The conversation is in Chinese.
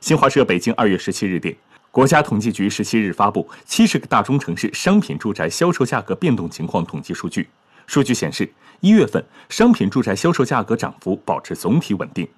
新华社北京二月十七日电国家统计局十七日发布七十个大中城市商品住宅销售价格变动情况统计数据。数据显示一月份商品住宅销售价格涨幅保持总体稳定。